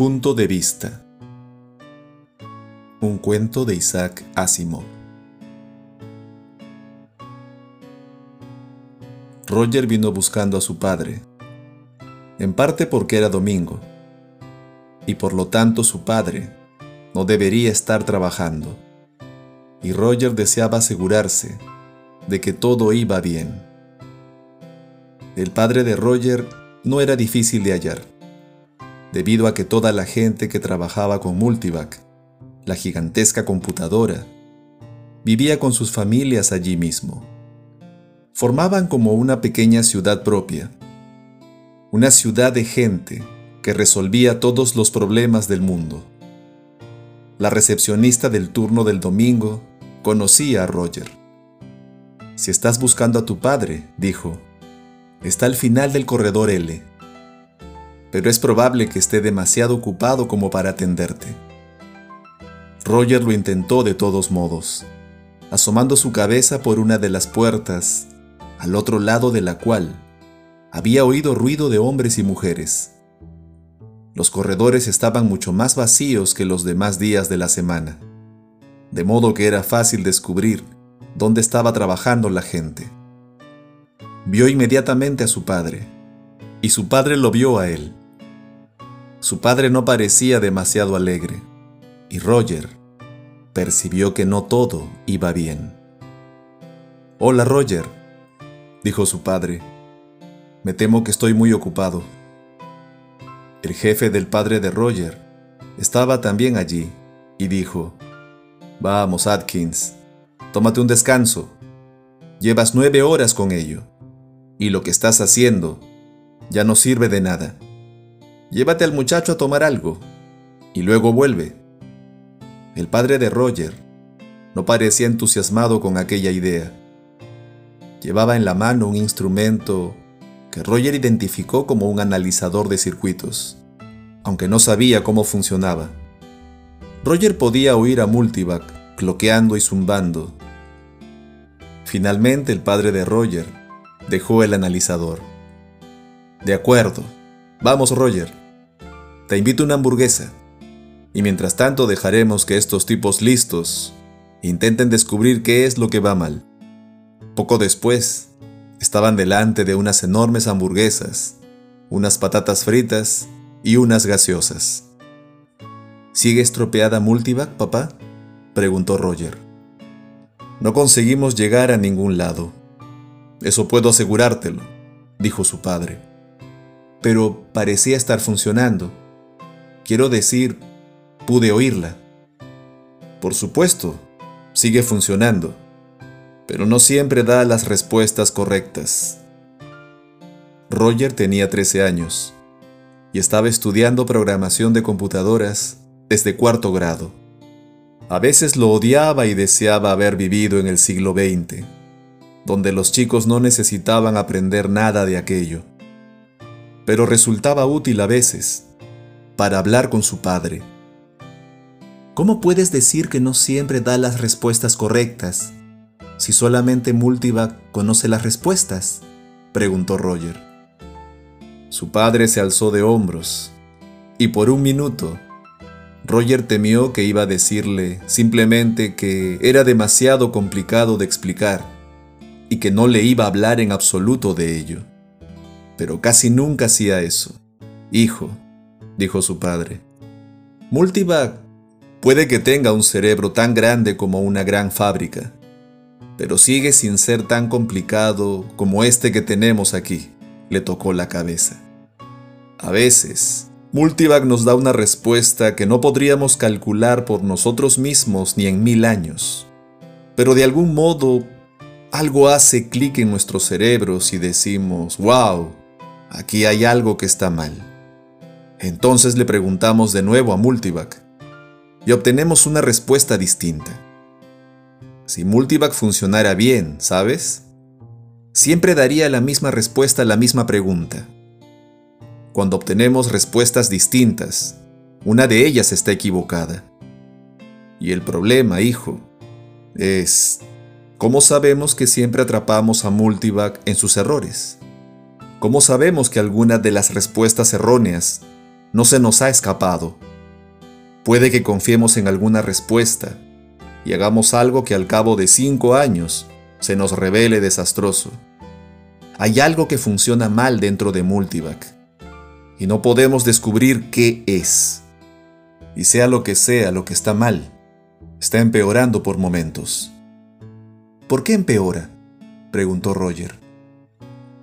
punto de vista. Un cuento de Isaac Asimov. Roger vino buscando a su padre, en parte porque era domingo, y por lo tanto su padre no debería estar trabajando, y Roger deseaba asegurarse de que todo iba bien. El padre de Roger no era difícil de hallar, debido a que toda la gente que trabajaba con Multivac, la gigantesca computadora, vivía con sus familias allí mismo. Formaban como una pequeña ciudad propia, una ciudad de gente que resolvía todos los problemas del mundo. La recepcionista del turno del domingo conocía a Roger. Si estás buscando a tu padre, dijo, está al final del corredor L, pero es probable que esté demasiado ocupado como para atenderte. Roger lo intentó de todos modos, asomando su cabeza por una de las puertas, al otro lado de la cual había oído ruido de hombres y mujeres. Los corredores estaban mucho más vacíos que los demás días de la semana, de modo que era fácil descubrir dónde estaba trabajando la gente. Vio inmediatamente a su padre, y su padre lo vio a él. Su padre no parecía demasiado alegre, y Roger percibió que no todo iba bien. Hola Roger, dijo su padre. Me temo que estoy muy ocupado. El jefe del padre de Roger estaba también allí y dijo, Vamos, Atkins, tómate un descanso. Llevas nueve horas con ello, y lo que estás haciendo ya no sirve de nada. Llévate al muchacho a tomar algo, y luego vuelve. El padre de Roger no parecía entusiasmado con aquella idea. Llevaba en la mano un instrumento que Roger identificó como un analizador de circuitos, aunque no sabía cómo funcionaba. Roger podía oír a Multivac cloqueando y zumbando. Finalmente el padre de Roger dejó el analizador. De acuerdo, vamos Roger. Te invito a una hamburguesa. Y mientras tanto dejaremos que estos tipos listos intenten descubrir qué es lo que va mal. Poco después, estaban delante de unas enormes hamburguesas, unas patatas fritas y unas gaseosas. ¿Sigue estropeada Multivac, papá? preguntó Roger. No conseguimos llegar a ningún lado. Eso puedo asegurártelo, dijo su padre. Pero parecía estar funcionando. Quiero decir, pude oírla. Por supuesto, sigue funcionando pero no siempre da las respuestas correctas. Roger tenía 13 años y estaba estudiando programación de computadoras desde cuarto grado. A veces lo odiaba y deseaba haber vivido en el siglo XX, donde los chicos no necesitaban aprender nada de aquello. Pero resultaba útil a veces para hablar con su padre. ¿Cómo puedes decir que no siempre da las respuestas correctas? si solamente Multivac conoce las respuestas? preguntó Roger. Su padre se alzó de hombros, y por un minuto, Roger temió que iba a decirle simplemente que era demasiado complicado de explicar y que no le iba a hablar en absoluto de ello. Pero casi nunca hacía eso. Hijo, dijo su padre, Multivac puede que tenga un cerebro tan grande como una gran fábrica, pero sigue sin ser tan complicado como este que tenemos aquí, le tocó la cabeza. A veces, Multivac nos da una respuesta que no podríamos calcular por nosotros mismos ni en mil años. Pero de algún modo, algo hace clic en nuestros cerebros y decimos, wow, aquí hay algo que está mal. Entonces le preguntamos de nuevo a Multivac y obtenemos una respuesta distinta si Multivac funcionara bien, ¿sabes? Siempre daría la misma respuesta a la misma pregunta. Cuando obtenemos respuestas distintas, una de ellas está equivocada. Y el problema, hijo, es ¿cómo sabemos que siempre atrapamos a Multivac en sus errores? ¿Cómo sabemos que alguna de las respuestas erróneas no se nos ha escapado. Puede que confiemos en alguna respuesta y hagamos algo que al cabo de cinco años se nos revele desastroso. Hay algo que funciona mal dentro de Multivac y no podemos descubrir qué es. Y sea lo que sea lo que está mal, está empeorando por momentos. ¿Por qué empeora? preguntó Roger.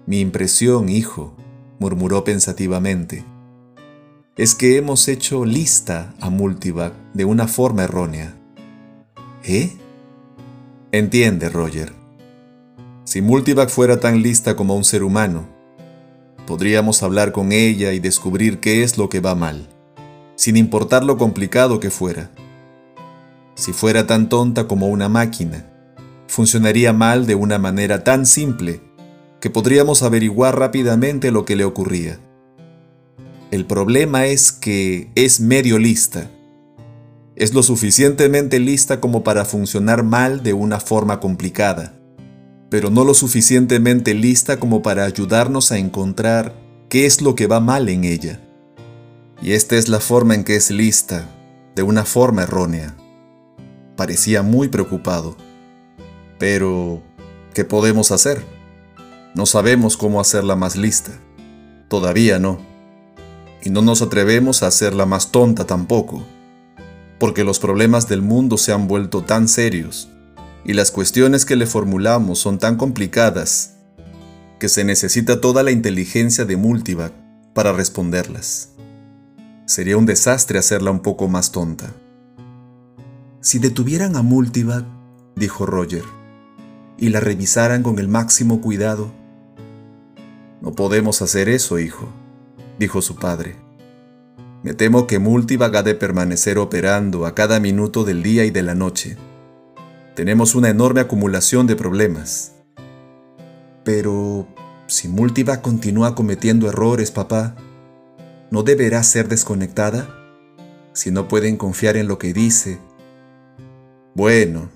Mi impresión, hijo, murmuró pensativamente, es que hemos hecho lista a Multivac de una forma errónea. ¿Eh? Entiende, Roger. Si Multivac fuera tan lista como un ser humano, podríamos hablar con ella y descubrir qué es lo que va mal, sin importar lo complicado que fuera. Si fuera tan tonta como una máquina, funcionaría mal de una manera tan simple que podríamos averiguar rápidamente lo que le ocurría. El problema es que es medio lista. Es lo suficientemente lista como para funcionar mal de una forma complicada, pero no lo suficientemente lista como para ayudarnos a encontrar qué es lo que va mal en ella. Y esta es la forma en que es lista, de una forma errónea. Parecía muy preocupado. Pero, ¿qué podemos hacer? No sabemos cómo hacerla más lista. Todavía no y no nos atrevemos a hacerla más tonta tampoco, porque los problemas del mundo se han vuelto tan serios y las cuestiones que le formulamos son tan complicadas que se necesita toda la inteligencia de Multivac para responderlas. Sería un desastre hacerla un poco más tonta. Si detuvieran a Multivac, dijo Roger, y la revisaran con el máximo cuidado, no podemos hacer eso, hijo dijo su padre. Me temo que Multivag ha de permanecer operando a cada minuto del día y de la noche. Tenemos una enorme acumulación de problemas. Pero, si Multivag continúa cometiendo errores, papá, ¿no deberá ser desconectada? Si no pueden confiar en lo que dice. Bueno,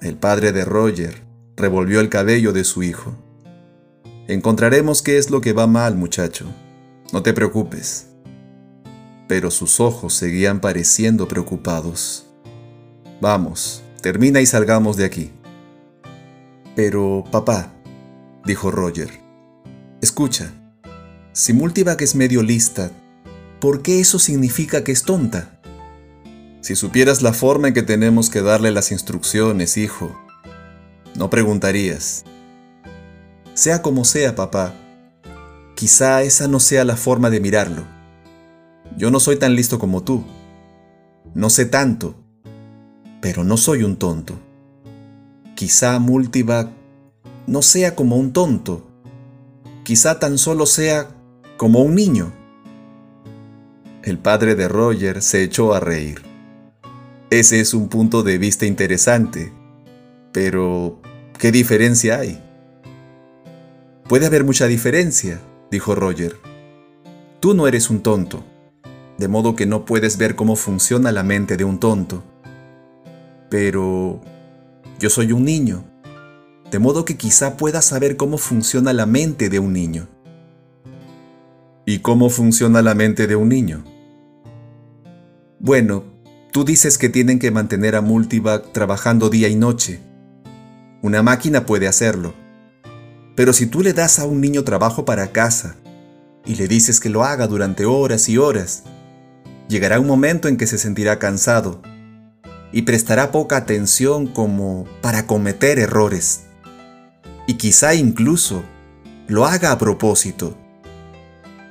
el padre de Roger revolvió el cabello de su hijo. Encontraremos qué es lo que va mal, muchacho. No te preocupes. Pero sus ojos seguían pareciendo preocupados. Vamos, termina y salgamos de aquí. Pero, papá, dijo Roger, escucha, si Multivac es medio lista, ¿por qué eso significa que es tonta? Si supieras la forma en que tenemos que darle las instrucciones, hijo, no preguntarías. Sea como sea, papá, Quizá esa no sea la forma de mirarlo. Yo no soy tan listo como tú. No sé tanto, pero no soy un tonto. Quizá Multivac no sea como un tonto. Quizá tan solo sea como un niño. El padre de Roger se echó a reír. Ese es un punto de vista interesante, pero ¿qué diferencia hay? Puede haber mucha diferencia, dijo Roger. Tú no eres un tonto, de modo que no puedes ver cómo funciona la mente de un tonto. Pero yo soy un niño, de modo que quizá puedas saber cómo funciona la mente de un niño. ¿Y cómo funciona la mente de un niño? Bueno, tú dices que tienen que mantener a Multivac trabajando día y noche. Una máquina puede hacerlo pero si tú le das a un niño trabajo para casa y le dices que lo haga durante horas y horas, llegará un momento en que se sentirá cansado y prestará poca atención como para cometer errores. Y quizá incluso lo haga a propósito.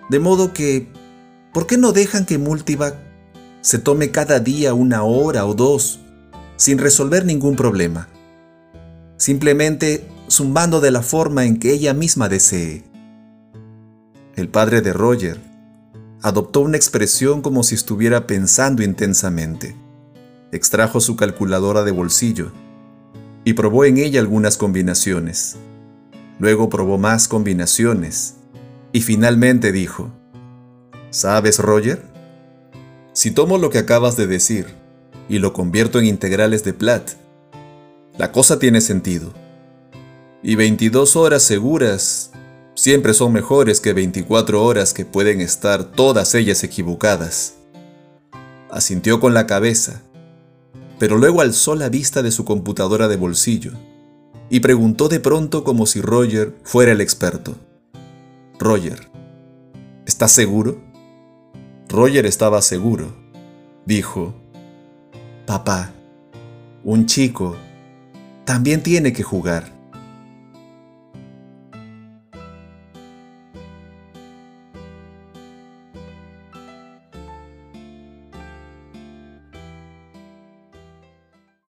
De modo que, ¿por qué no dejan que Multivac se tome cada día una hora o dos sin resolver ningún problema? Simplemente zumbando de la forma en que ella misma desee. El padre de Roger adoptó una expresión como si estuviera pensando intensamente. Extrajo su calculadora de bolsillo y probó en ella algunas combinaciones. Luego probó más combinaciones y finalmente dijo, ¿Sabes, Roger? Si tomo lo que acabas de decir y lo convierto en integrales de Platt, la cosa tiene sentido y 22 horas seguras siempre son mejores que 24 horas que pueden estar todas ellas equivocadas. Asintió con la cabeza, pero luego alzó la vista de su computadora de bolsillo y preguntó de pronto como si Roger fuera el experto. Roger, ¿estás seguro? Roger estaba seguro. Dijo, Papá, un chico también tiene que jugar.